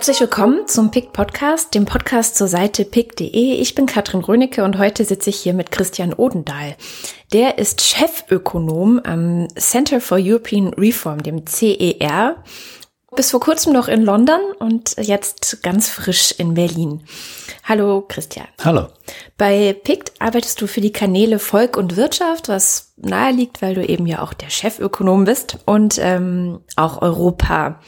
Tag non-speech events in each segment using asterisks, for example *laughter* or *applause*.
Herzlich willkommen zum PICT Podcast, dem Podcast zur Seite pick.de. Ich bin Katrin Rönecke und heute sitze ich hier mit Christian Odendahl. Der ist Chefökonom am Center for European Reform, dem CER. Bis vor kurzem noch in London und jetzt ganz frisch in Berlin. Hallo Christian. Hallo. Bei PICT arbeitest du für die Kanäle Volk und Wirtschaft, was nahe liegt, weil du eben ja auch der Chefökonom bist und ähm, auch Europa.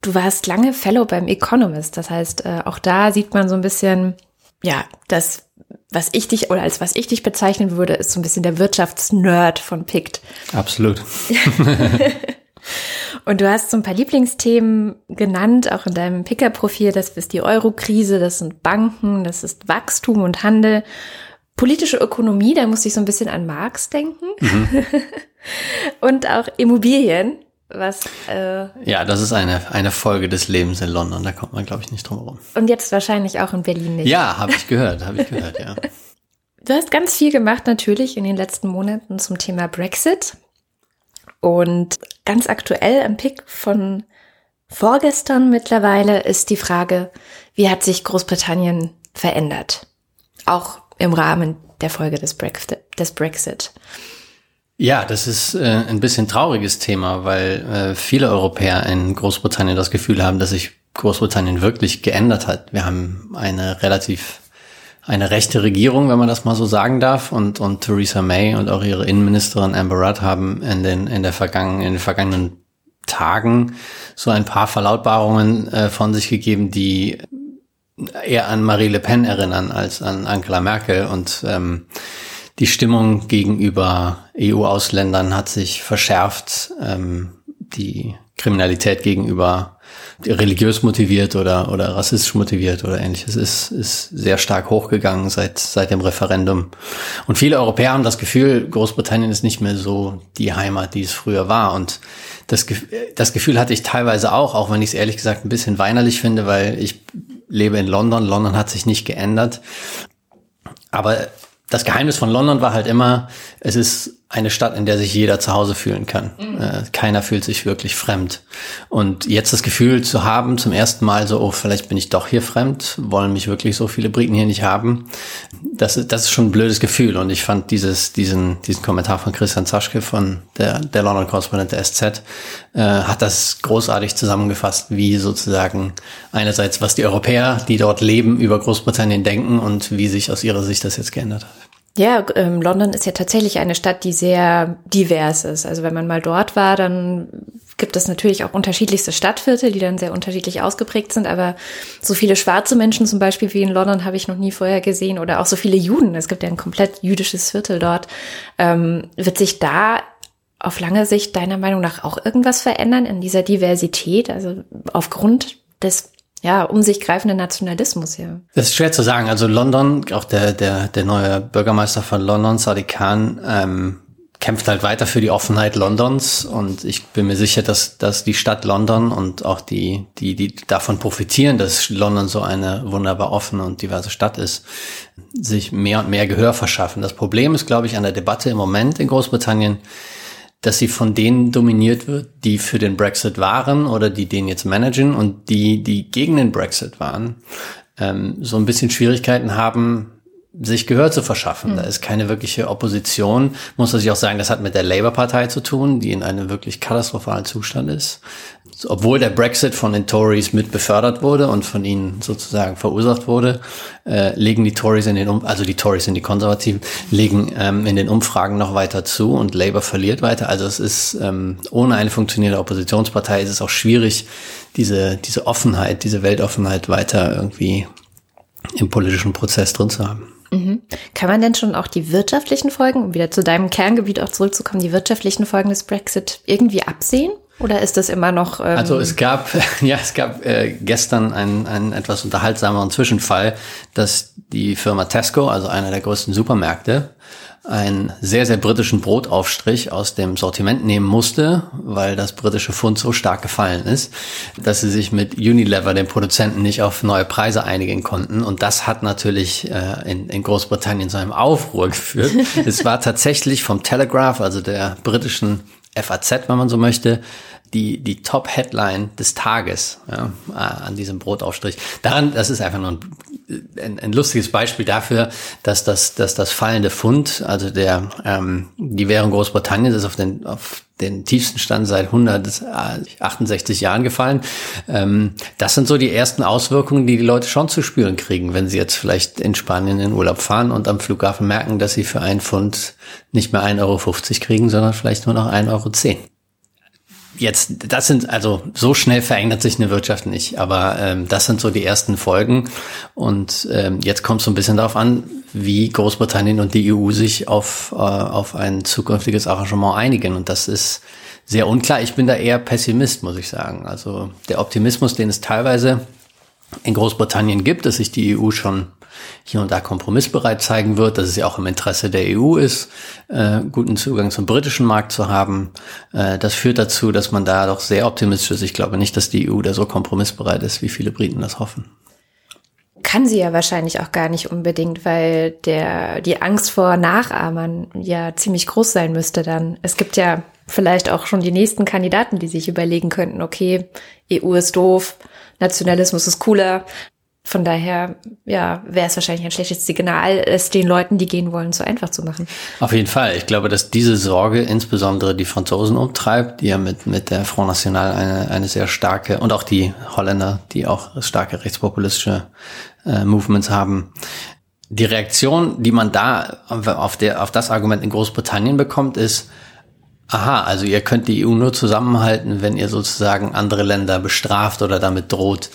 Du warst lange Fellow beim Economist, das heißt, äh, auch da sieht man so ein bisschen, ja, das, was ich dich oder als was ich dich bezeichnen würde, ist so ein bisschen der Wirtschaftsnerd von PICT. Absolut. *laughs* Und du hast so ein paar Lieblingsthemen genannt, auch in deinem Picker-Profil. Das ist die Euro-Krise, das sind Banken, das ist Wachstum und Handel. Politische Ökonomie, da musste ich so ein bisschen an Marx denken. Mhm. *laughs* und auch Immobilien. Was, äh, ja, das ist eine, eine Folge des Lebens in London, da kommt man, glaube ich, nicht drum herum. Und jetzt wahrscheinlich auch in Berlin nicht. Ja, habe ich gehört, habe ich gehört, ja. *laughs* Du hast ganz viel gemacht natürlich in den letzten Monaten zum Thema Brexit. Und ganz aktuell am Pick von vorgestern mittlerweile ist die Frage, wie hat sich Großbritannien verändert? Auch im Rahmen der Folge des, Brexit. Des Brexit. Ja, das ist äh, ein bisschen trauriges Thema, weil äh, viele Europäer in Großbritannien das Gefühl haben, dass sich Großbritannien wirklich geändert hat. Wir haben eine relativ eine rechte Regierung, wenn man das mal so sagen darf, und und Theresa May und auch ihre Innenministerin Amber Rudd haben in den in der vergangenen in den vergangenen Tagen so ein paar Verlautbarungen äh, von sich gegeben, die eher an Marie Le Pen erinnern als an Angela Merkel und ähm, die Stimmung gegenüber EU-Ausländern hat sich verschärft. Ähm, die Kriminalität gegenüber religiös motiviert oder, oder rassistisch motiviert oder ähnliches ist, ist sehr stark hochgegangen seit, seit dem Referendum. Und viele Europäer haben das Gefühl, Großbritannien ist nicht mehr so die Heimat, die es früher war. Und das, das Gefühl hatte ich teilweise auch, auch wenn ich es ehrlich gesagt ein bisschen weinerlich finde, weil ich lebe in London. London hat sich nicht geändert. Aber das Geheimnis von London war halt immer, es ist eine Stadt, in der sich jeder zu Hause fühlen kann. Mhm. Äh, keiner fühlt sich wirklich fremd. Und jetzt das Gefühl zu haben, zum ersten Mal so, oh, vielleicht bin ich doch hier fremd, wollen mich wirklich so viele Briten hier nicht haben, das, ist das ist schon ein blödes Gefühl. Und ich fand dieses, diesen, diesen Kommentar von Christian Zaschke von der, der London Correspondent der SZ, äh, hat das großartig zusammengefasst, wie sozusagen einerseits, was die Europäer, die dort leben, über Großbritannien denken und wie sich aus ihrer Sicht das jetzt geändert hat. Ja, ähm, London ist ja tatsächlich eine Stadt, die sehr divers ist. Also wenn man mal dort war, dann gibt es natürlich auch unterschiedlichste Stadtviertel, die dann sehr unterschiedlich ausgeprägt sind. Aber so viele schwarze Menschen zum Beispiel wie in London habe ich noch nie vorher gesehen. Oder auch so viele Juden. Es gibt ja ein komplett jüdisches Viertel dort. Ähm, wird sich da auf lange Sicht deiner Meinung nach auch irgendwas verändern in dieser Diversität? Also aufgrund des ja, um sich greifende Nationalismus, ja. Das ist schwer zu sagen. Also London, auch der, der, der neue Bürgermeister von London, Sadiq Khan, ähm, kämpft halt weiter für die Offenheit Londons und ich bin mir sicher, dass, dass die Stadt London und auch die, die, die davon profitieren, dass London so eine wunderbar offene und diverse Stadt ist, sich mehr und mehr Gehör verschaffen. Das Problem ist, glaube ich, an der Debatte im Moment in Großbritannien, dass sie von denen dominiert wird, die für den Brexit waren oder die den jetzt managen und die, die gegen den Brexit waren, ähm, so ein bisschen Schwierigkeiten haben, sich Gehör zu verschaffen. Mhm. Da ist keine wirkliche Opposition. Muss man sich auch sagen, das hat mit der Labour-Partei zu tun, die in einem wirklich katastrophalen Zustand ist. Obwohl der Brexit von den Tories mit befördert wurde und von ihnen sozusagen verursacht wurde, äh, legen die Tories in den, um also die Tories sind die Konservativen, legen ähm, in den Umfragen noch weiter zu und Labour verliert weiter. Also es ist ähm, ohne eine funktionierende Oppositionspartei ist es auch schwierig, diese diese Offenheit, diese Weltoffenheit weiter irgendwie im politischen Prozess drin zu haben. Mhm. Kann man denn schon auch die wirtschaftlichen Folgen, um wieder zu deinem Kerngebiet auch zurückzukommen, die wirtschaftlichen Folgen des Brexit irgendwie absehen? Oder ist das immer noch? Ähm also es gab *laughs* ja es gab äh, gestern einen, einen etwas unterhaltsameren Zwischenfall, dass die Firma Tesco, also einer der größten Supermärkte, einen sehr, sehr britischen Brotaufstrich aus dem Sortiment nehmen musste, weil das britische Pfund so stark gefallen ist, dass sie sich mit Unilever, dem Produzenten, nicht auf neue Preise einigen konnten. Und das hat natürlich äh, in, in Großbritannien zu einem Aufruhr *laughs* geführt. es war tatsächlich vom Telegraph, also der britischen FAZ, wenn man so möchte, die, die Top-Headline des Tages ja, an diesem Brotaufstrich. Daran, das ist einfach nur ein, ein, ein, lustiges Beispiel dafür, dass das, dass das fallende Pfund, also der ähm, die Währung Großbritanniens ist auf den auf den tiefsten Stand seit 168 Jahren gefallen. Ähm, das sind so die ersten Auswirkungen, die die Leute schon zu spüren kriegen, wenn sie jetzt vielleicht in Spanien in Urlaub fahren und am Flughafen merken, dass sie für einen Pfund nicht mehr 1,50 Euro kriegen, sondern vielleicht nur noch 1,10 Euro jetzt, das sind, also so schnell verändert sich eine Wirtschaft nicht, aber ähm, das sind so die ersten Folgen. Und ähm, jetzt kommt es so ein bisschen darauf an, wie Großbritannien und die EU sich auf, äh, auf ein zukünftiges Arrangement einigen. Und das ist sehr unklar. Ich bin da eher Pessimist, muss ich sagen. Also der Optimismus, den es teilweise in Großbritannien gibt, dass sich die EU schon hier und da kompromissbereit zeigen wird, dass es ja auch im Interesse der EU ist, äh, guten Zugang zum britischen Markt zu haben. Äh, das führt dazu, dass man da doch sehr optimistisch ist. Ich glaube nicht, dass die EU da so kompromissbereit ist, wie viele Briten das hoffen. Kann sie ja wahrscheinlich auch gar nicht unbedingt, weil der, die Angst vor Nachahmern ja ziemlich groß sein müsste dann. Es gibt ja vielleicht auch schon die nächsten Kandidaten, die sich überlegen könnten, okay, EU ist doof, Nationalismus ist cooler, von daher, ja, wäre es wahrscheinlich ein schlechtes Signal, es den Leuten, die gehen wollen, so einfach zu machen. Auf jeden Fall. Ich glaube, dass diese Sorge insbesondere die Franzosen umtreibt, die ja mit, mit der Front National eine, eine sehr starke, und auch die Holländer, die auch starke rechtspopulistische äh, Movements haben. Die Reaktion, die man da auf, der, auf das Argument in Großbritannien bekommt, ist, Aha, also ihr könnt die EU nur zusammenhalten, wenn ihr sozusagen andere Länder bestraft oder damit droht.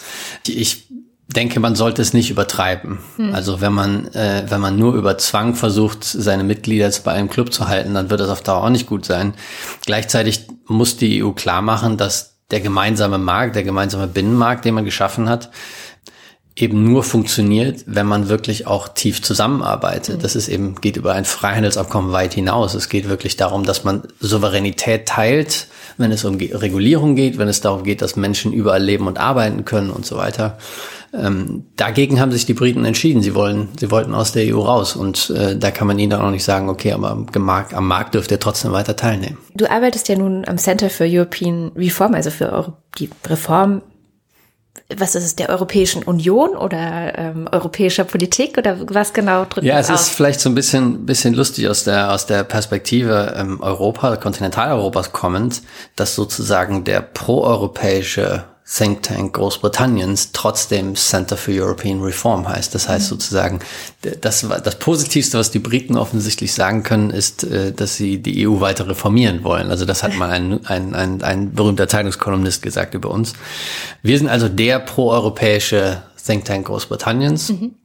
Ich denke, man sollte es nicht übertreiben. Hm. Also wenn man, äh, wenn man nur über Zwang versucht, seine Mitglieder bei einem Club zu halten, dann wird das auf Dauer auch nicht gut sein. Gleichzeitig muss die EU klar machen, dass der gemeinsame Markt, der gemeinsame Binnenmarkt, den man geschaffen hat, eben nur funktioniert, wenn man wirklich auch tief zusammenarbeitet. Mhm. Das ist eben, geht über ein Freihandelsabkommen weit hinaus. Es geht wirklich darum, dass man Souveränität teilt, wenn es um Regulierung geht, wenn es darum geht, dass Menschen überall leben und arbeiten können und so weiter. Ähm, dagegen haben sich die Briten entschieden. Sie wollen, sie wollten aus der EU raus und äh, da kann man ihnen dann auch nicht sagen, okay, aber am, Markt, am Markt dürft ihr trotzdem weiter teilnehmen. Du arbeitest ja nun am Center for European Reform, also für die Reform was ist es, der Europäischen Union oder ähm, europäischer Politik oder was genau drückt Ja, es aus? ist vielleicht so ein bisschen, bisschen lustig aus der, aus der Perspektive ähm, Europa, Kontinentaleuropas kommend, dass sozusagen der proeuropäische Think Tank Großbritanniens trotzdem Center for European Reform heißt. Das heißt mhm. sozusagen, das, das Positivste, was die Briten offensichtlich sagen können, ist, äh, dass sie die EU weiter reformieren wollen. Also das hat *laughs* mal ein, ein, ein, ein berühmter Zeitungskolumnist gesagt über uns. Wir sind also der proeuropäische Think Tank Großbritanniens. Mhm.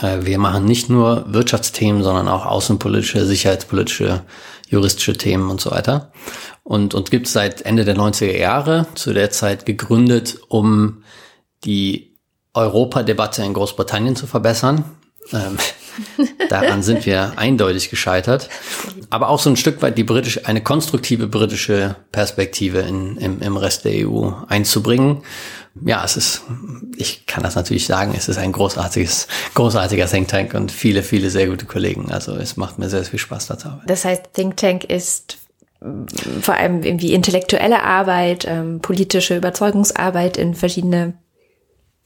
Äh, wir machen nicht nur Wirtschaftsthemen, sondern auch außenpolitische, sicherheitspolitische, juristische Themen und so weiter und, und gibt seit Ende der 90er Jahre, zu der Zeit gegründet, um die Europadebatte in Großbritannien zu verbessern. Ähm, *laughs* daran sind wir eindeutig gescheitert. Aber auch so ein Stück weit die britische, eine konstruktive britische Perspektive in, im, im Rest der EU einzubringen. Ja, es ist, ich kann das natürlich sagen, es ist ein großartiges, großartiger Think Tank und viele, viele sehr gute Kollegen. Also es macht mir sehr, sehr viel Spaß da zu arbeiten. Das heißt, Think Tank ist vor allem irgendwie intellektuelle Arbeit, ähm, politische Überzeugungsarbeit in verschiedene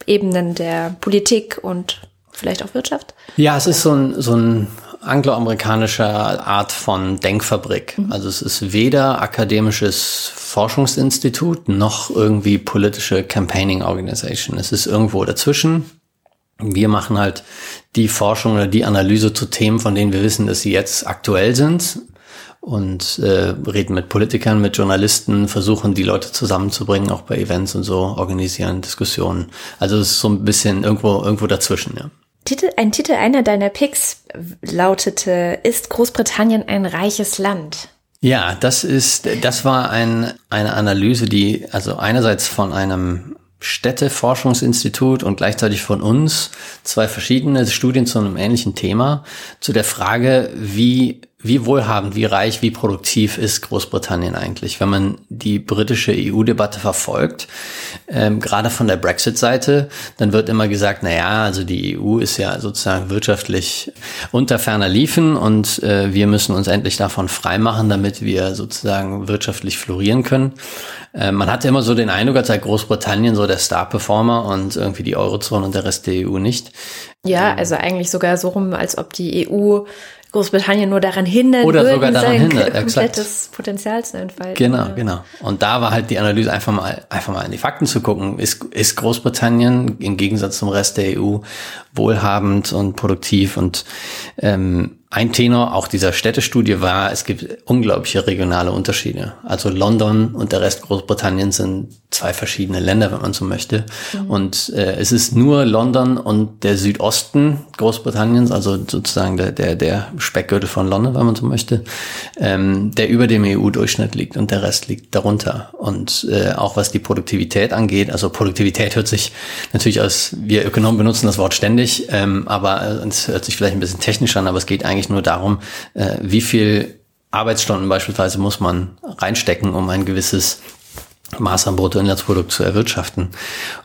Ebenen der Politik und vielleicht auch Wirtschaft? Ja, es ist so ein, so ein angloamerikanischer Art von Denkfabrik. Mhm. Also es ist weder akademisches Forschungsinstitut noch irgendwie politische Campaigning Organization. Es ist irgendwo dazwischen. Wir machen halt die Forschung oder die Analyse zu Themen, von denen wir wissen, dass sie jetzt aktuell sind und äh, reden mit Politikern, mit Journalisten, versuchen die Leute zusammenzubringen, auch bei Events und so, organisieren Diskussionen. Also es ist so ein bisschen irgendwo irgendwo dazwischen, ja. Titel, ein Titel einer deiner Picks lautete, ist Großbritannien ein reiches Land? Ja, das ist, das war ein, eine Analyse, die also einerseits von einem Städteforschungsinstitut und gleichzeitig von uns zwei verschiedene Studien zu einem ähnlichen Thema, zu der Frage, wie wie wohlhabend, wie reich, wie produktiv ist Großbritannien eigentlich? Wenn man die britische EU-Debatte verfolgt, ähm, gerade von der Brexit-Seite, dann wird immer gesagt, na ja, also die EU ist ja sozusagen wirtschaftlich unter ferner Liefen und äh, wir müssen uns endlich davon freimachen, damit wir sozusagen wirtschaftlich florieren können. Äh, man hatte immer so den Eindruck, als sei Großbritannien so der Star-Performer und irgendwie die Eurozone und der Rest der EU nicht. Ja, also eigentlich sogar so rum, als ob die EU Großbritannien nur daran hindern Oder würden, sogar daran sein hindert, komplettes exakt. Potenzial zu entfalten. Genau, genau. Und da war halt die Analyse einfach mal, einfach mal in die Fakten zu gucken. Ist, ist Großbritannien im Gegensatz zum Rest der EU wohlhabend und produktiv und ähm, ein Tenor auch dieser Städtestudie war, es gibt unglaubliche regionale Unterschiede. Also London und der Rest Großbritanniens sind zwei verschiedene Länder, wenn man so möchte. Und äh, es ist nur London und der Südosten Großbritanniens, also sozusagen der, der, der Speckgürtel von London, wenn man so möchte, ähm, der über dem EU-Durchschnitt liegt und der Rest liegt darunter. Und äh, auch was die Produktivität angeht, also Produktivität hört sich natürlich aus, wir Ökonomen benutzen das Wort ständig, ähm, aber es hört sich vielleicht ein bisschen technisch an, aber es geht eigentlich nur darum, äh, wie viel Arbeitsstunden beispielsweise muss man reinstecken, um ein gewisses Maß an Bruttoinlandsprodukt zu erwirtschaften.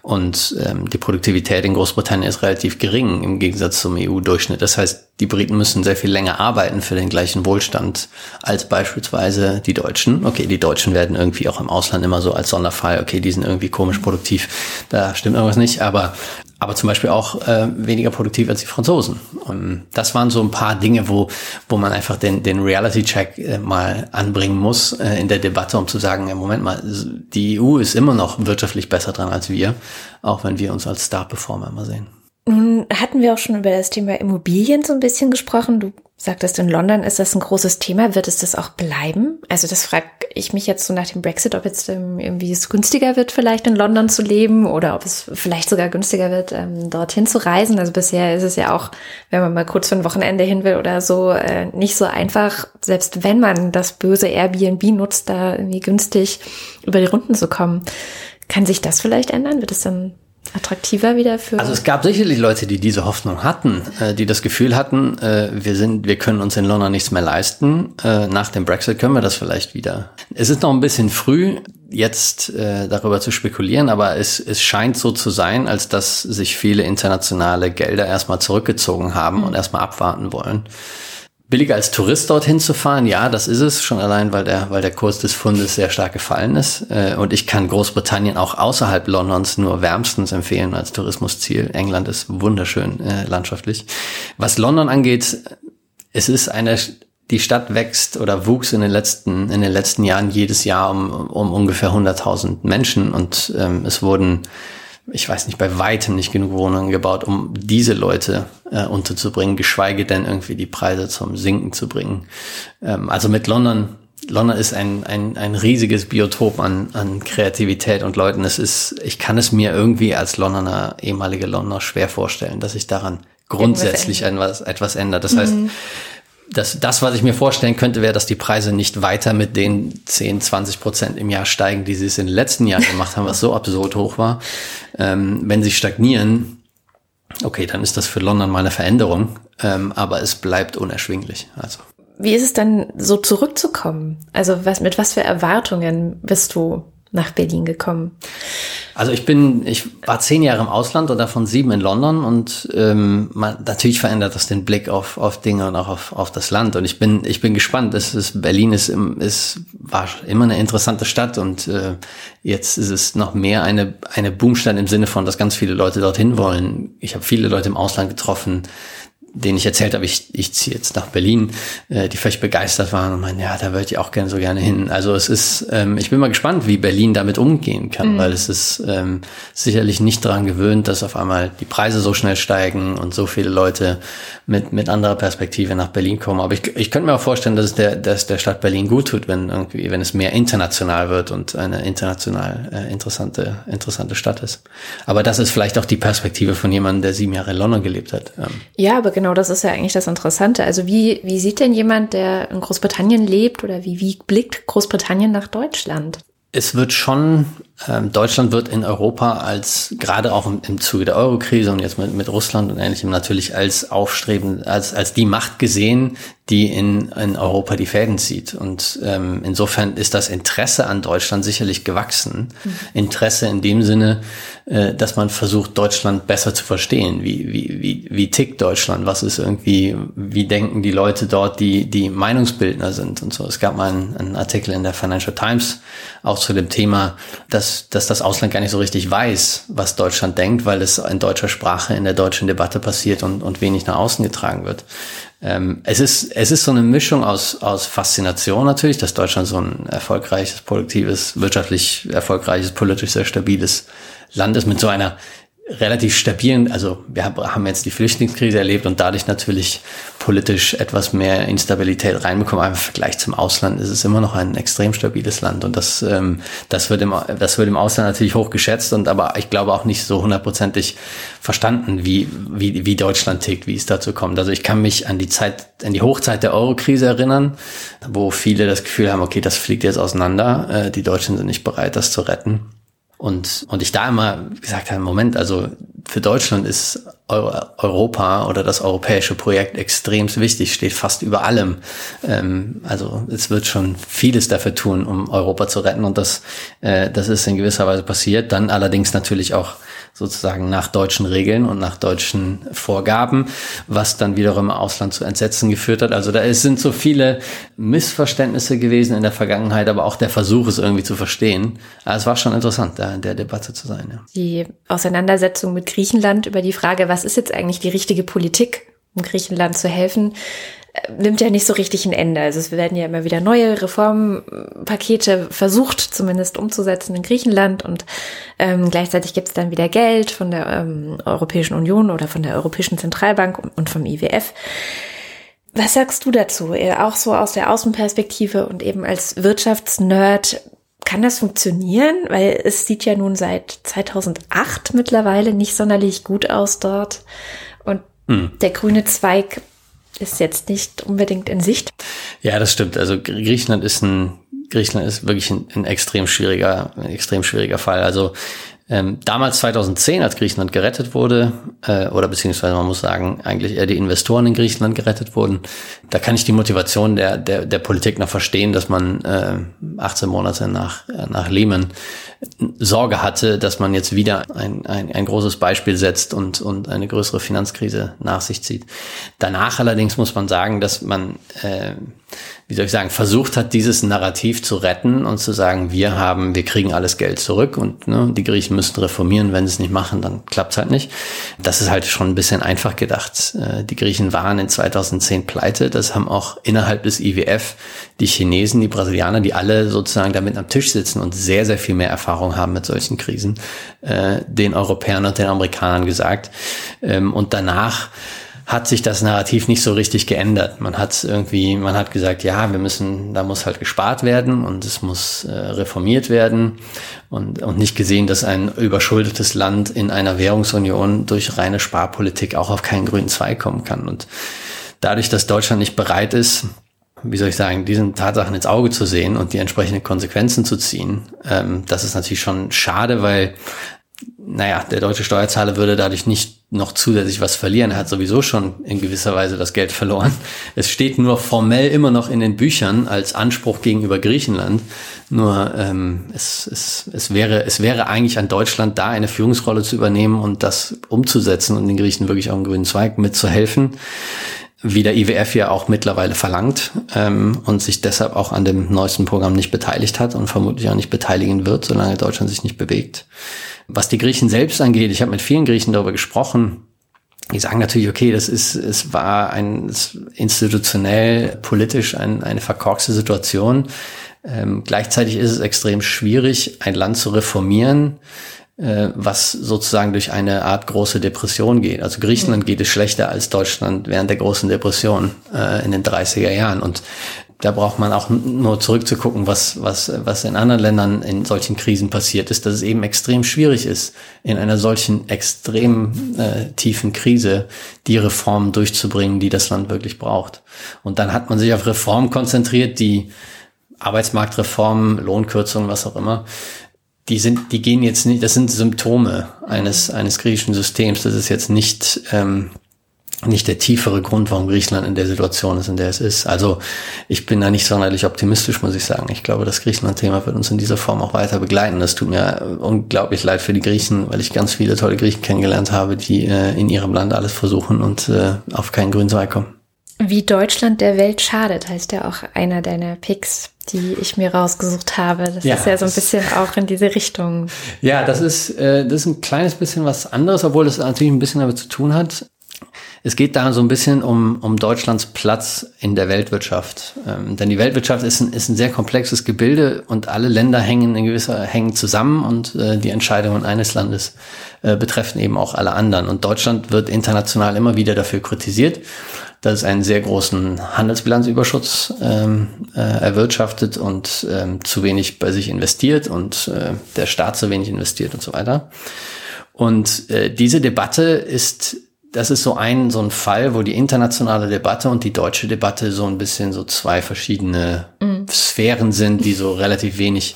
Und ähm, die Produktivität in Großbritannien ist relativ gering im Gegensatz zum EU-Durchschnitt. Das heißt, die Briten müssen sehr viel länger arbeiten für den gleichen Wohlstand als beispielsweise die Deutschen. Okay, die Deutschen werden irgendwie auch im Ausland immer so als Sonderfall, okay, die sind irgendwie komisch produktiv, da stimmt irgendwas nicht, aber aber zum Beispiel auch äh, weniger produktiv als die Franzosen. Und das waren so ein paar Dinge, wo, wo man einfach den, den Reality-Check äh, mal anbringen muss äh, in der Debatte, um zu sagen, ja, Moment mal, die EU ist immer noch wirtschaftlich besser dran als wir, auch wenn wir uns als Star-Performer immer sehen. Nun hatten wir auch schon über das Thema Immobilien so ein bisschen gesprochen. Du sagtest, in London ist das ein großes Thema. Wird es das auch bleiben? Also das frage ich mich jetzt so nach dem Brexit, ob jetzt ähm, irgendwie es günstiger wird, vielleicht in London zu leben oder ob es vielleicht sogar günstiger wird, ähm, dorthin zu reisen. Also bisher ist es ja auch, wenn man mal kurz für ein Wochenende hin will oder so, äh, nicht so einfach, selbst wenn man das böse Airbnb nutzt, da irgendwie günstig über die Runden zu kommen. Kann sich das vielleicht ändern? Wird es dann attraktiver wieder für. Also es gab sicherlich Leute, die diese Hoffnung hatten, äh, die das Gefühl hatten, äh, wir sind, wir können uns in London nichts mehr leisten. Äh, nach dem Brexit können wir das vielleicht wieder. Es ist noch ein bisschen früh, jetzt äh, darüber zu spekulieren, aber es, es scheint so zu sein, als dass sich viele internationale Gelder erstmal zurückgezogen haben und erstmal abwarten wollen. Billiger als Tourist dorthin zu fahren, ja, das ist es, schon allein, weil der, weil der Kurs des Fundes sehr stark gefallen ist. Äh, Und ich kann Großbritannien auch außerhalb Londons nur wärmstens empfehlen als Tourismusziel. England ist wunderschön äh, landschaftlich. Was London angeht, es ist eine, die Stadt wächst oder wuchs in den letzten, in den letzten Jahren jedes Jahr um, um ungefähr 100.000 Menschen und ähm, es wurden ich weiß nicht, bei weitem nicht genug Wohnungen gebaut, um diese Leute äh, unterzubringen, geschweige denn irgendwie die Preise zum Sinken zu bringen. Ähm, also mit London, London ist ein, ein, ein riesiges Biotop an, an Kreativität und Leuten. Es ist, ich kann es mir irgendwie als Londoner, ehemalige Londoner schwer vorstellen, dass sich daran grundsätzlich etwas, etwas ändert. Das heißt, das, das, was ich mir vorstellen könnte, wäre, dass die Preise nicht weiter mit den 10, 20 Prozent im Jahr steigen, die sie es in den letzten Jahren gemacht haben, was so absurd hoch war. Ähm, wenn sie stagnieren, okay, dann ist das für London mal eine Veränderung, ähm, aber es bleibt unerschwinglich. Also. Wie ist es dann so zurückzukommen? Also was, mit was für Erwartungen bist du nach Berlin gekommen? Also ich bin, ich war zehn Jahre im Ausland und davon sieben in London und ähm, man, natürlich verändert das den Blick auf, auf Dinge und auch auf, auf das Land. Und ich bin, ich bin gespannt. Es ist, Berlin ist, im- ist, war immer eine interessante Stadt und äh, jetzt ist es noch mehr eine, eine Boomstadt im Sinne von, dass ganz viele Leute dorthin wollen. Ich habe viele Leute im Ausland getroffen, denen ich erzählt habe, ich, ich ziehe jetzt nach Berlin, äh, die völlig begeistert waren und meinen, ja, da würde ich auch gerne so gerne hin. Also es ist, ähm, ich bin mal gespannt, wie Berlin damit umgehen kann, weil es ist ähm, sicherlich nicht daran gewöhnt, dass auf einmal die Preise so schnell steigen und so viele Leute mit, mit anderer Perspektive nach Berlin kommen. Aber ich, ich könnte mir auch vorstellen, dass es der, dass der Stadt Berlin gut tut, wenn irgendwie, wenn es mehr international wird und eine international äh, interessante, interessante Stadt ist. Aber das ist vielleicht auch die Perspektive von jemandem, der sieben Jahre in London gelebt hat. Ähm, Ja, aber genau das ist ja eigentlich das Interessante. Also wie, wie sieht denn jemand, der in Großbritannien lebt oder wie, wie blickt Großbritannien nach Deutschland? es wird schon Deutschland wird in Europa als, gerade auch im, im Zuge der Eurokrise und jetzt mit, mit Russland und ähnlichem natürlich als aufstrebend, als, als die Macht gesehen, die in, in Europa die Fäden zieht. Und ähm, insofern ist das Interesse an Deutschland sicherlich gewachsen. Mhm. Interesse in dem Sinne, äh, dass man versucht, Deutschland besser zu verstehen. Wie, wie, wie, wie tickt Deutschland? Was ist irgendwie, wie denken die Leute dort, die, die Meinungsbildner sind und so. Es gab mal einen, einen Artikel in der Financial Times auch zu dem Thema, dass, dass das Ausland gar nicht so richtig weiß, was Deutschland denkt, weil es in deutscher Sprache in der deutschen Debatte passiert und, und wenig nach außen getragen wird. Ähm, es ist es ist so eine Mischung aus aus Faszination natürlich, dass Deutschland so ein erfolgreiches, produktives, wirtschaftlich erfolgreiches, politisch sehr stabiles Land ist mit so einer relativ stabilen, also wir haben jetzt die Flüchtlingskrise erlebt und dadurch natürlich politisch etwas mehr Instabilität reinbekommen. Aber im Vergleich zum Ausland ist es immer noch ein extrem stabiles Land und das, ähm, das wird im, das wird im Ausland natürlich hoch geschätzt und aber ich glaube auch nicht so hundertprozentig verstanden, wie, wie, wie Deutschland tickt, wie es dazu kommt. Also ich kann mich an die Zeit, an die Hochzeit der Eurokrise erinnern, wo viele das Gefühl haben, okay, das fliegt jetzt auseinander, äh, die Deutschen sind nicht bereit, das zu retten. Und, und ich da immer gesagt habe, Moment, also für Deutschland ist Europa oder das europäische Projekt extrem wichtig, steht fast über allem. Ähm, also es wird schon vieles dafür tun, um Europa zu retten und das, äh, das ist in gewisser Weise passiert. Dann allerdings natürlich auch sozusagen nach deutschen Regeln und nach deutschen Vorgaben, was dann wiederum im Ausland zu Entsetzen geführt hat. Also da sind so viele Missverständnisse gewesen in der Vergangenheit, aber auch der Versuch, es irgendwie zu verstehen. Aber es war schon interessant, da in der Debatte zu sein. Ja. Die Auseinandersetzung mit Griechenland über die Frage, was ist jetzt eigentlich die richtige Politik, um Griechenland zu helfen, nimmt ja nicht so richtig ein Ende. Also es werden ja immer wieder neue Reformpakete versucht, zumindest umzusetzen in Griechenland und ähm, gleichzeitig gibt es dann wieder Geld von der ähm, Europäischen Union oder von der Europäischen Zentralbank und vom IWF. Was sagst du dazu? Auch so aus der Außenperspektive und eben als Wirtschaftsnerd, kann das funktionieren? Weil es sieht ja nun seit 2008 mittlerweile nicht sonderlich gut aus dort. Und hm. der grüne Zweig ist jetzt nicht unbedingt in Sicht. Ja, das stimmt. Also Griechenland ist ein Griechenland ist wirklich ein, ein extrem schwieriger, ein extrem schwieriger Fall. Also ähm, damals 2010, als Griechenland gerettet wurde, äh, oder beziehungsweise man muss sagen, eigentlich eher die Investoren in Griechenland gerettet wurden, da kann ich die Motivation der, der, der Politik noch verstehen, dass man äh, 18 Monate nach, äh, nach Lehman Sorge hatte, dass man jetzt wieder ein, ein, ein großes Beispiel setzt und, und eine größere Finanzkrise nach sich zieht. Danach allerdings muss man sagen, dass man äh, wie soll ich sagen, versucht hat, dieses Narrativ zu retten und zu sagen, wir haben, wir kriegen alles Geld zurück und ne, die Griechen müssten reformieren, wenn sie es nicht machen, dann klappt es halt nicht. Das ist halt schon ein bisschen einfach gedacht. Äh, die Griechen waren in 2010 pleite, das haben auch innerhalb des IWF die Chinesen, die Brasilianer, die alle sozusagen damit am Tisch sitzen und sehr, sehr viel mehr Erfahrung haben mit solchen Krisen, äh, den Europäern und den Amerikanern gesagt. Ähm, und danach hat sich das Narrativ nicht so richtig geändert. Man hat irgendwie, man hat gesagt, ja, wir müssen, da muss halt gespart werden und es muss äh, reformiert werden und, und nicht gesehen, dass ein überschuldetes Land in einer Währungsunion durch reine Sparpolitik auch auf keinen grünen Zweig kommen kann. Und dadurch, dass Deutschland nicht bereit ist, wie soll ich sagen, diesen Tatsachen ins Auge zu sehen und die entsprechenden Konsequenzen zu ziehen, ähm, das ist natürlich schon schade, weil naja, der deutsche Steuerzahler würde dadurch nicht noch zusätzlich was verlieren. Er hat sowieso schon in gewisser Weise das Geld verloren. Es steht nur formell immer noch in den Büchern als Anspruch gegenüber Griechenland. Nur ähm, es, es, es, wäre, es wäre eigentlich an Deutschland da, eine Führungsrolle zu übernehmen und das umzusetzen und den Griechen wirklich auch einen grünen Zweig mitzuhelfen wie der IWF ja auch mittlerweile verlangt ähm, und sich deshalb auch an dem neuesten Programm nicht beteiligt hat und vermutlich auch nicht beteiligen wird, solange Deutschland sich nicht bewegt. Was die Griechen selbst angeht, ich habe mit vielen Griechen darüber gesprochen, die sagen natürlich, okay, das ist, es war ein institutionell, politisch ein, eine verkorkste Situation. Ähm, gleichzeitig ist es extrem schwierig, ein Land zu reformieren, äh, was sozusagen durch eine Art große Depression geht. Also Griechenland geht es schlechter als Deutschland während der großen Depression äh, in den 30er Jahren. Und da braucht man auch nur zurückzugucken, was, was, was in anderen Ländern in solchen Krisen passiert ist, dass es eben extrem schwierig ist, in einer solchen extrem äh, tiefen Krise die Reformen durchzubringen, die das Land wirklich braucht. Und dann hat man sich auf Reformen konzentriert, die Arbeitsmarktreformen, Lohnkürzungen, was auch immer, die sind, die gehen jetzt nicht, das sind Symptome eines, eines griechischen Systems. Das ist jetzt nicht, ähm, nicht der tiefere Grund, warum Griechenland in der Situation ist, in der es ist. Also ich bin da nicht sonderlich optimistisch, muss ich sagen. Ich glaube, das Griechenland-Thema wird uns in dieser Form auch weiter begleiten. Das tut mir unglaublich leid für die Griechen, weil ich ganz viele tolle Griechen kennengelernt habe, die äh, in ihrem Land alles versuchen und äh, auf keinen grünen Zweig kommen. Wie Deutschland der Welt schadet, heißt ja auch einer deiner Picks, die ich mir rausgesucht habe. Das ja, ist ja so ein bisschen auch in diese Richtung. Ja, das ist, äh, das ist ein kleines bisschen was anderes, obwohl es natürlich ein bisschen damit zu tun hat. Es geht da so ein bisschen um, um Deutschlands Platz in der Weltwirtschaft. Ähm, denn die Weltwirtschaft ist ein, ist ein sehr komplexes Gebilde und alle Länder hängen in gewisser hängen zusammen und äh, die Entscheidungen eines Landes äh, betreffen eben auch alle anderen. Und Deutschland wird international immer wieder dafür kritisiert, dass es einen sehr großen Handelsbilanzüberschuss ähm, äh, erwirtschaftet und ähm, zu wenig bei sich investiert und äh, der Staat zu wenig investiert und so weiter. Und äh, diese Debatte ist das ist so ein, so ein Fall, wo die internationale Debatte und die deutsche Debatte so ein bisschen so zwei verschiedene mhm. Sphären sind, die so *laughs* relativ wenig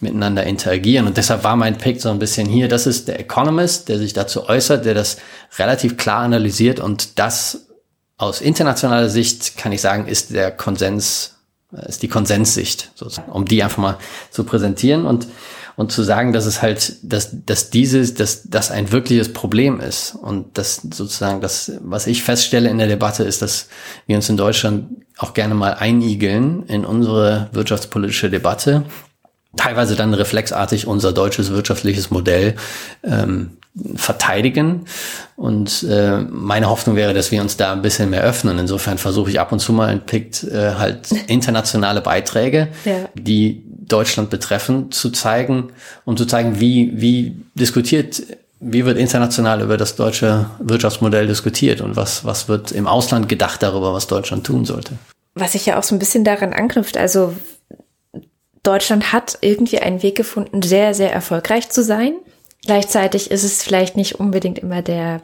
miteinander interagieren. Und deshalb war mein Pick so ein bisschen hier. Das ist der Economist, der sich dazu äußert, der das relativ klar analysiert und das aus internationaler Sicht kann ich sagen, ist der Konsens, ist die Konsenssicht, sozusagen, um die einfach mal zu präsentieren. Und und zu sagen, dass es halt, dass, dass dieses, dass das ein wirkliches Problem ist und das sozusagen das, was ich feststelle in der Debatte ist, dass wir uns in Deutschland auch gerne mal einigeln in unsere wirtschaftspolitische Debatte, teilweise dann reflexartig unser deutsches wirtschaftliches Modell ähm, verteidigen. Und äh, meine Hoffnung wäre, dass wir uns da ein bisschen mehr öffnen. Insofern versuche ich ab und zu mal pickt äh, halt *laughs* internationale Beiträge, ja. die Deutschland betreffen, zu zeigen, um zu zeigen, wie, wie diskutiert, wie wird international über das deutsche Wirtschaftsmodell diskutiert und was, was wird im Ausland gedacht darüber, was Deutschland tun sollte. Was sich ja auch so ein bisschen daran anknüpft, also Deutschland hat irgendwie einen Weg gefunden, sehr, sehr erfolgreich zu sein. Gleichzeitig ist es vielleicht nicht unbedingt immer der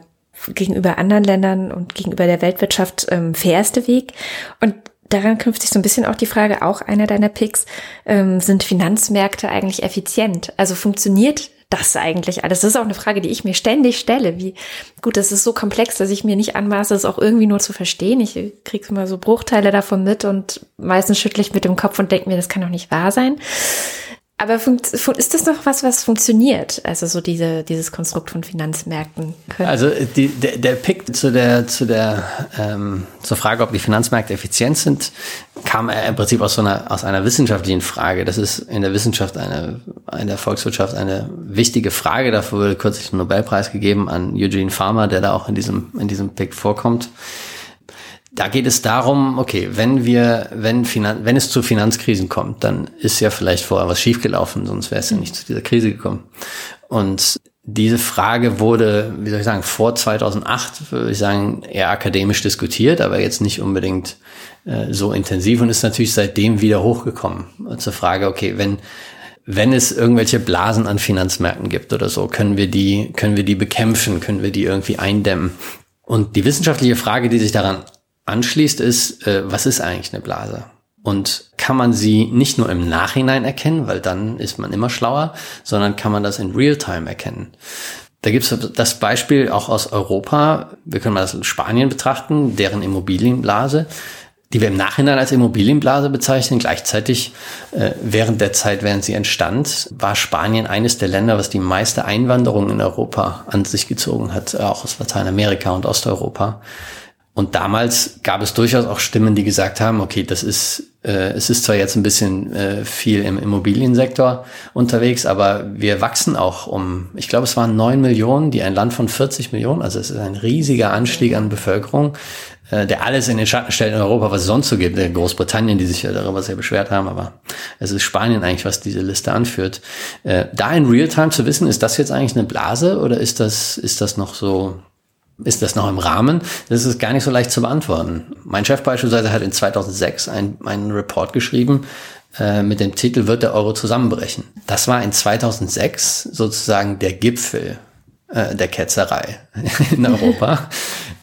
gegenüber anderen Ländern und gegenüber der Weltwirtschaft ähm, fairste Weg. Und daran knüpft sich so ein bisschen auch die Frage, auch einer deiner Picks, ähm, sind Finanzmärkte eigentlich effizient? Also funktioniert das eigentlich alles? Das ist auch eine Frage, die ich mir ständig stelle. Wie, gut, das ist so komplex, dass ich mir nicht anmaße, es auch irgendwie nur zu verstehen. Ich kriege immer so Bruchteile davon mit und meistens schüttle ich mit dem Kopf und denke mir, das kann doch nicht wahr sein. Aber ist das noch was, was funktioniert? Also so diese, dieses Konstrukt von Finanzmärkten. Können? Also die, der, der Pick zu der, zu der, ähm, zur Frage, ob die Finanzmärkte effizient sind, kam im Prinzip aus so einer, aus einer wissenschaftlichen Frage. Das ist in der Wissenschaft eine, in der Volkswirtschaft eine wichtige Frage. Dafür wurde kürzlich ein Nobelpreis gegeben an Eugene Farmer, der da auch in diesem, in diesem Pick vorkommt da geht es darum, okay, wenn wir, wenn, Finan wenn es zu Finanzkrisen kommt, dann ist ja vielleicht vorher was schiefgelaufen, sonst wäre es ja nicht zu dieser Krise gekommen. Und diese Frage wurde, wie soll ich sagen, vor 2008, würde ich sagen, eher akademisch diskutiert, aber jetzt nicht unbedingt äh, so intensiv und ist natürlich seitdem wieder hochgekommen. Zur Frage, okay, wenn, wenn es irgendwelche Blasen an Finanzmärkten gibt oder so, können wir die, können wir die bekämpfen, können wir die irgendwie eindämmen? Und die wissenschaftliche Frage, die sich daran anschließt, ist, äh, was ist eigentlich eine Blase? Und kann man sie nicht nur im Nachhinein erkennen, weil dann ist man immer schlauer, sondern kann man das in Realtime erkennen. Da gibt es das Beispiel auch aus Europa. Wir können mal das in Spanien betrachten, deren Immobilienblase, die wir im Nachhinein als Immobilienblase bezeichnen. Gleichzeitig, äh, während der Zeit, während sie entstand, war Spanien eines der Länder, was die meiste Einwanderung in Europa an sich gezogen hat, auch aus Lateinamerika und Osteuropa. Und damals gab es durchaus auch Stimmen, die gesagt haben, okay, das ist, äh, es ist zwar jetzt ein bisschen äh, viel im Immobiliensektor unterwegs, aber wir wachsen auch um, ich glaube, es waren neun Millionen, die ein Land von 40 Millionen, also es ist ein riesiger Anstieg an Bevölkerung, äh, der alles in den Schatten stellt in Europa, was es sonst so gibt. Großbritannien, die sich ja darüber sehr beschwert haben, aber es ist Spanien eigentlich, was diese Liste anführt. Äh, da in Realtime zu wissen, ist das jetzt eigentlich eine Blase oder ist das, ist das noch so ist das noch im Rahmen? Das ist gar nicht so leicht zu beantworten. Mein Chef beispielsweise hat in 2006 ein, einen Report geschrieben äh, mit dem Titel Wird der Euro zusammenbrechen? Das war in 2006 sozusagen der Gipfel äh, der Ketzerei *laughs* in Europa.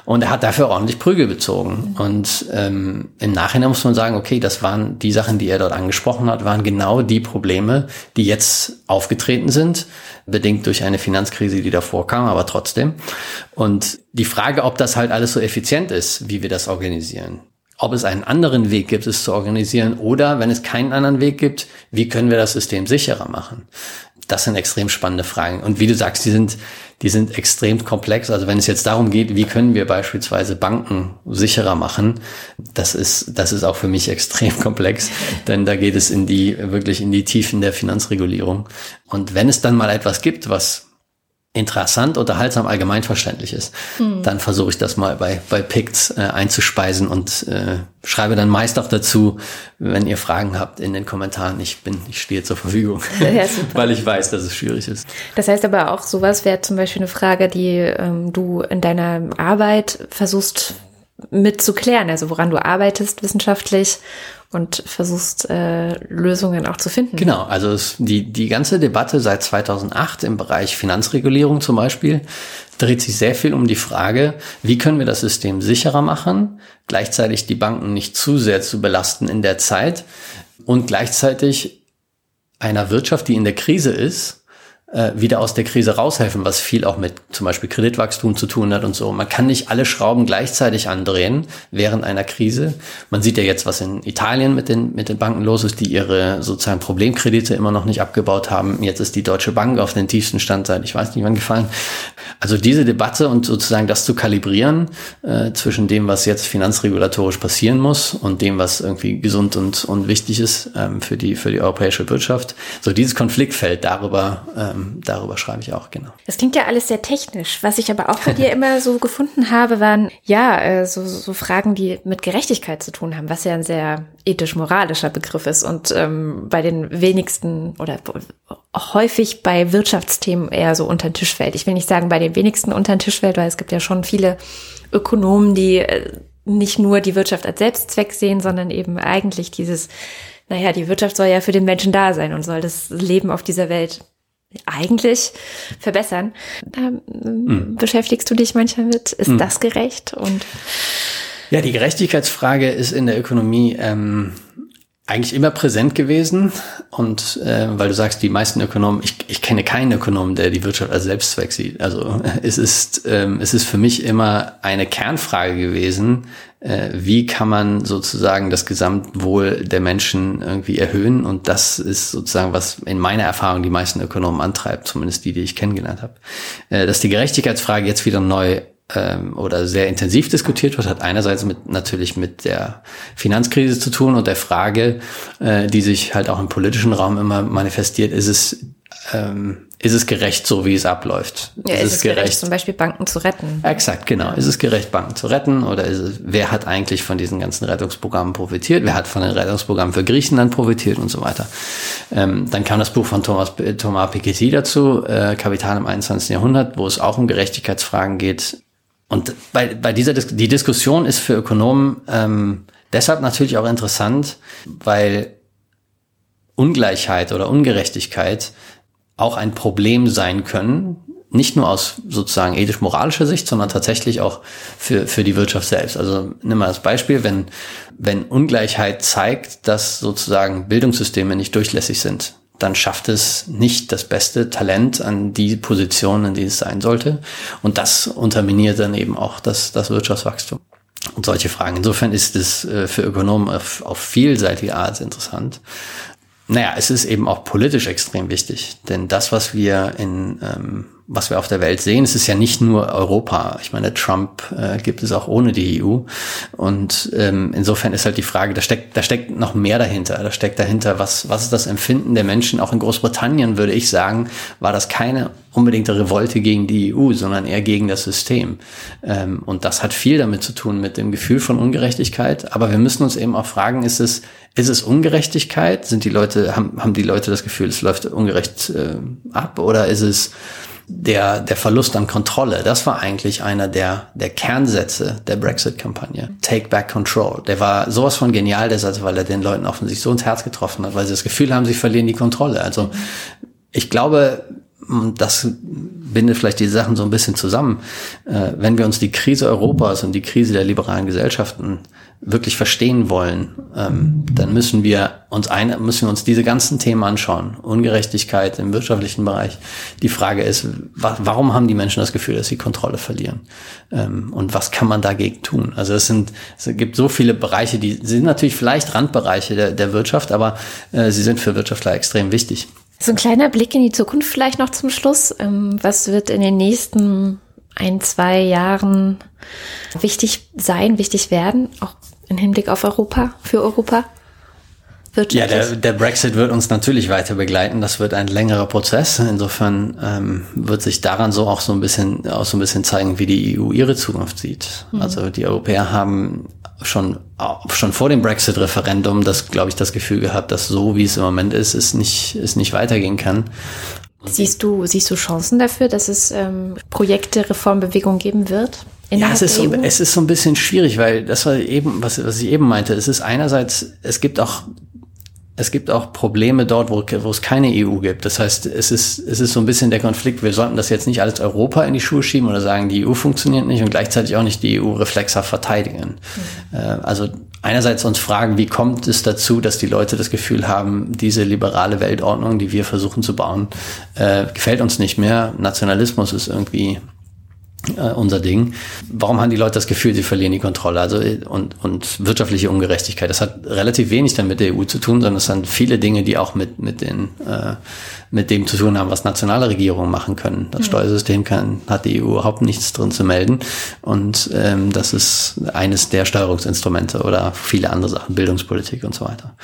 Und er hat dafür ordentlich Prügel bezogen. Und ähm, im Nachhinein muss man sagen, okay, das waren die Sachen, die er dort angesprochen hat, waren genau die Probleme, die jetzt aufgetreten sind, bedingt durch eine Finanzkrise, die davor kam, aber trotzdem. Und die Frage, ob das halt alles so effizient ist, wie wir das organisieren, ob es einen anderen Weg gibt, es zu organisieren oder wenn es keinen anderen Weg gibt, wie können wir das System sicherer machen? Das sind extrem spannende Fragen. Und wie du sagst, die sind, die sind extrem komplex. Also wenn es jetzt darum geht, wie können wir beispielsweise Banken sicherer machen, das ist, das ist auch für mich *laughs* extrem komplex, denn da geht es in die, wirklich in die Tiefen der Finanzregulierung. Und wenn es dann mal etwas gibt, was interessant, unterhaltsam, allgemeinverständlich ist, hm. dann versuche ich das mal bei, bei Picts äh, einzuspeisen und äh, schreibe dann meist auch dazu, wenn ihr Fragen habt in den Kommentaren. Ich bin, ich stehe zur Verfügung, *laughs* ja, *laughs* weil ich weiß, dass es schwierig ist. Das heißt aber auch, sowas wäre zum Beispiel eine Frage, die ähm, du in deiner Arbeit versuchst mitzuklären, also woran du arbeitest wissenschaftlich und versuchst äh, Lösungen auch zu finden. Genau, also es, die, die ganze Debatte seit 2008 im Bereich Finanzregulierung zum Beispiel dreht sich sehr viel um die Frage, wie können wir das System sicherer machen, gleichzeitig die Banken nicht zu sehr zu belasten in der Zeit und gleichzeitig einer Wirtschaft, die in der Krise ist, äh, wieder aus der Krise raushelfen, was viel auch mit zum Beispiel Kreditwachstum zu tun hat und so. Man kann nicht alle Schrauben gleichzeitig andrehen während einer Krise. Man sieht ja jetzt, was in Italien mit den, mit den Banken los ist, die ihre sozusagen Problemkredite immer noch nicht abgebaut haben. Jetzt ist die Deutsche Bank auf den tiefsten Stand seit ich weiß nicht wann gefallen. Also diese Debatte und sozusagen das zu kalibrieren äh, zwischen dem, was jetzt finanzregulatorisch passieren muss und dem, was irgendwie gesund und, und wichtig ist ähm, für, die, für die europäische Wirtschaft. So dieses Konfliktfeld darüber ähm, darüber schreibe ich auch, genau. Das klingt ja alles sehr technisch. Was ich aber auch bei dir *laughs* immer so gefunden habe, waren ja äh, so, so Fragen, die mit Gerechtigkeit zu tun haben, was ja ein sehr ethisch-moralischer Begriff ist und ähm, bei den wenigsten oder häufig bei Wirtschaftsthemen eher so unter den Tisch fällt. Ich will nicht sagen bei den wenigsten unter den Tisch fällt, weil es gibt ja schon viele Ökonomen, die äh, nicht nur die Wirtschaft als Selbstzweck sehen, sondern eben eigentlich dieses naja, die Wirtschaft soll ja für den Menschen da sein und soll das Leben auf dieser Welt eigentlich verbessern. Da mhm. beschäftigst du dich manchmal mit, ist mhm. das gerecht? Und ja, die Gerechtigkeitsfrage ist in der Ökonomie ähm, eigentlich immer präsent gewesen. Und äh, weil du sagst, die meisten Ökonomen, ich, ich kenne keinen Ökonomen, der die Wirtschaft als Selbstzweck sieht. Also *laughs* es ist, ähm, es ist für mich immer eine Kernfrage gewesen, äh, wie kann man sozusagen das Gesamtwohl der Menschen irgendwie erhöhen. Und das ist sozusagen, was in meiner Erfahrung die meisten Ökonomen antreibt, zumindest die, die ich kennengelernt habe. Äh, dass die Gerechtigkeitsfrage jetzt wieder neu ähm, oder sehr intensiv diskutiert wird, hat einerseits mit natürlich mit der Finanzkrise zu tun und der Frage, äh, die sich halt auch im politischen Raum immer manifestiert, ist es ähm, ist es gerecht, so wie es abläuft? Ja, ist, ist es gerecht, gerecht, zum Beispiel Banken zu retten? Exakt, genau. Ist es gerecht, Banken zu retten? Oder ist es, wer hat eigentlich von diesen ganzen Rettungsprogrammen profitiert? Wer hat von den Rettungsprogrammen für Griechenland profitiert und so weiter? Ähm, dann kam das Buch von Thomas, Thomas Piketty dazu, äh, Kapital im 21. Jahrhundert, wo es auch um Gerechtigkeitsfragen geht. Und bei, bei dieser Dis die Diskussion ist für Ökonomen ähm, deshalb natürlich auch interessant, weil Ungleichheit oder Ungerechtigkeit auch ein Problem sein können, nicht nur aus sozusagen ethisch-moralischer Sicht, sondern tatsächlich auch für, für die Wirtschaft selbst. Also nimm mal das Beispiel, wenn, wenn Ungleichheit zeigt, dass sozusagen Bildungssysteme nicht durchlässig sind, dann schafft es nicht das beste Talent an die Position, in die es sein sollte. Und das unterminiert dann eben auch das, das Wirtschaftswachstum. Und solche Fragen. Insofern ist es äh, für Ökonomen auf, auf vielseitige Art interessant. Naja, es ist eben auch politisch extrem wichtig, denn das, was wir in ähm, was wir auf der Welt sehen, es ist ja nicht nur Europa. Ich meine, Trump äh, gibt es auch ohne die EU. Und ähm, insofern ist halt die Frage, da steckt, da steckt noch mehr dahinter. Da steckt dahinter, was, was ist das Empfinden der Menschen? Auch in Großbritannien würde ich sagen, war das keine unbedingte Revolte gegen die EU, sondern eher gegen das System. Ähm, und das hat viel damit zu tun mit dem Gefühl von Ungerechtigkeit. Aber wir müssen uns eben auch fragen, ist es, ist es Ungerechtigkeit? Sind die Leute, haben, haben die Leute das Gefühl, es läuft ungerecht äh, ab? Oder ist es der, der Verlust an Kontrolle, das war eigentlich einer der, der Kernsätze der Brexit-Kampagne. Take back control. Der war sowas von genial, der Satz, weil er den Leuten offensichtlich so ins Herz getroffen hat, weil sie das Gefühl haben, sie verlieren die Kontrolle. Also ich glaube, das bindet vielleicht die Sachen so ein bisschen zusammen. Äh, wenn wir uns die Krise Europas und die Krise der liberalen Gesellschaften wirklich verstehen wollen, ähm, dann müssen wir uns eine, müssen wir uns diese ganzen Themen anschauen. Ungerechtigkeit im wirtschaftlichen Bereich. Die Frage ist, wa warum haben die Menschen das Gefühl, dass sie Kontrolle verlieren? Ähm, und was kann man dagegen tun? Also es sind, es gibt so viele Bereiche, die sind natürlich vielleicht Randbereiche der, der Wirtschaft, aber äh, sie sind für Wirtschaftler extrem wichtig. So ein kleiner Blick in die Zukunft vielleicht noch zum Schluss. Ähm, was wird in den nächsten ein, zwei Jahren wichtig sein, wichtig werden, auch im Hinblick auf Europa, für Europa? Ja, der, der Brexit wird uns natürlich weiter begleiten. Das wird ein längerer Prozess. Insofern ähm, wird sich daran so auch so ein bisschen auch so ein bisschen zeigen, wie die EU ihre Zukunft sieht. Mhm. Also die Europäer haben schon schon vor dem Brexit-Referendum das, glaube ich, das Gefühl gehabt, dass so wie es im Moment ist, es nicht es nicht weitergehen kann. Siehst du siehst du Chancen dafür, dass es ähm, Projekte, Reformbewegungen geben wird? Ja, es ist, so, es ist so ein bisschen schwierig, weil das war eben, was, was ich eben meinte, es ist einerseits, es gibt auch es gibt auch Probleme dort, wo, wo es keine EU gibt. Das heißt, es ist, es ist so ein bisschen der Konflikt. Wir sollten das jetzt nicht alles Europa in die Schuhe schieben oder sagen, die EU funktioniert nicht und gleichzeitig auch nicht die EU reflexhaft verteidigen. Mhm. Äh, also einerseits uns fragen, wie kommt es dazu, dass die Leute das Gefühl haben, diese liberale Weltordnung, die wir versuchen zu bauen, äh, gefällt uns nicht mehr. Nationalismus ist irgendwie äh, unser Ding. Warum haben die Leute das Gefühl, sie verlieren die Kontrolle? Also und, und wirtschaftliche Ungerechtigkeit. Das hat relativ wenig dann mit der EU zu tun, sondern es sind viele Dinge, die auch mit mit den äh, mit dem zu tun haben, was nationale Regierungen machen können. Das mhm. Steuersystem kann hat die EU überhaupt nichts drin zu melden und ähm, das ist eines der Steuerungsinstrumente oder viele andere Sachen, Bildungspolitik und so weiter.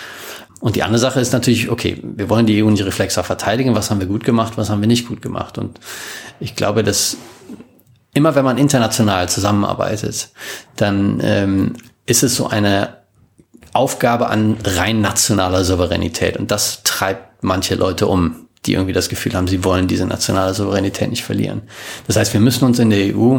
Und die andere Sache ist natürlich, okay, wir wollen die EU nicht reflexer verteidigen. Was haben wir gut gemacht? Was haben wir nicht gut gemacht? Und ich glaube, dass immer wenn man international zusammenarbeitet, dann ähm, ist es so eine Aufgabe an rein nationaler Souveränität. Und das treibt manche Leute um, die irgendwie das Gefühl haben, sie wollen diese nationale Souveränität nicht verlieren. Das heißt, wir müssen uns in der EU,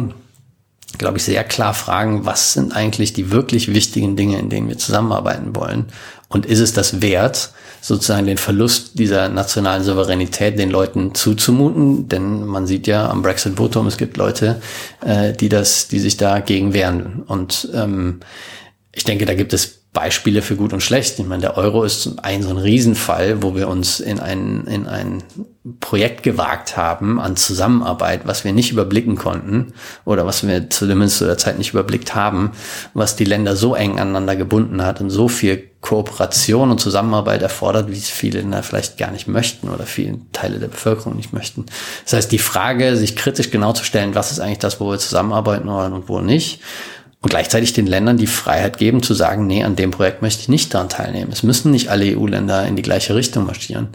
glaube ich, sehr klar fragen, was sind eigentlich die wirklich wichtigen Dinge, in denen wir zusammenarbeiten wollen? Und ist es das wert, sozusagen den Verlust dieser nationalen Souveränität den Leuten zuzumuten, denn man sieht ja am Brexit-Votum, es gibt Leute, äh, die das, die sich dagegen wehren. Und ähm, ich denke, da gibt es Beispiele für gut und schlecht. Ich meine, der Euro ist ein so ein Riesenfall, wo wir uns in ein, in ein Projekt gewagt haben an Zusammenarbeit, was wir nicht überblicken konnten oder was wir zumindest zu der Zeit nicht überblickt haben, was die Länder so eng aneinander gebunden hat und so viel Kooperation und Zusammenarbeit erfordert, wie es viele Länder vielleicht gar nicht möchten oder viele Teile der Bevölkerung nicht möchten. Das heißt, die Frage, sich kritisch genau zu stellen, was ist eigentlich das, wo wir zusammenarbeiten wollen und wo nicht, und gleichzeitig den Ländern die Freiheit geben zu sagen, nee, an dem Projekt möchte ich nicht daran teilnehmen. Es müssen nicht alle EU-Länder in die gleiche Richtung marschieren.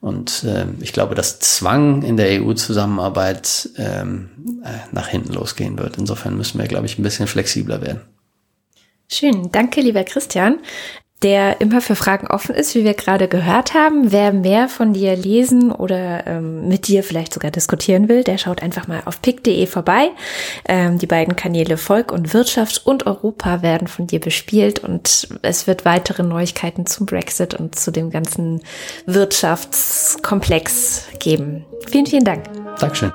Und äh, ich glaube, dass Zwang in der EU-Zusammenarbeit ähm, äh, nach hinten losgehen wird. Insofern müssen wir, glaube ich, ein bisschen flexibler werden. Schön, danke, lieber Christian der immer für Fragen offen ist, wie wir gerade gehört haben. Wer mehr von dir lesen oder ähm, mit dir vielleicht sogar diskutieren will, der schaut einfach mal auf pick.de vorbei. Ähm, die beiden Kanäle Volk und Wirtschaft und Europa werden von dir bespielt und es wird weitere Neuigkeiten zum Brexit und zu dem ganzen Wirtschaftskomplex geben. Vielen, vielen Dank. Dankeschön.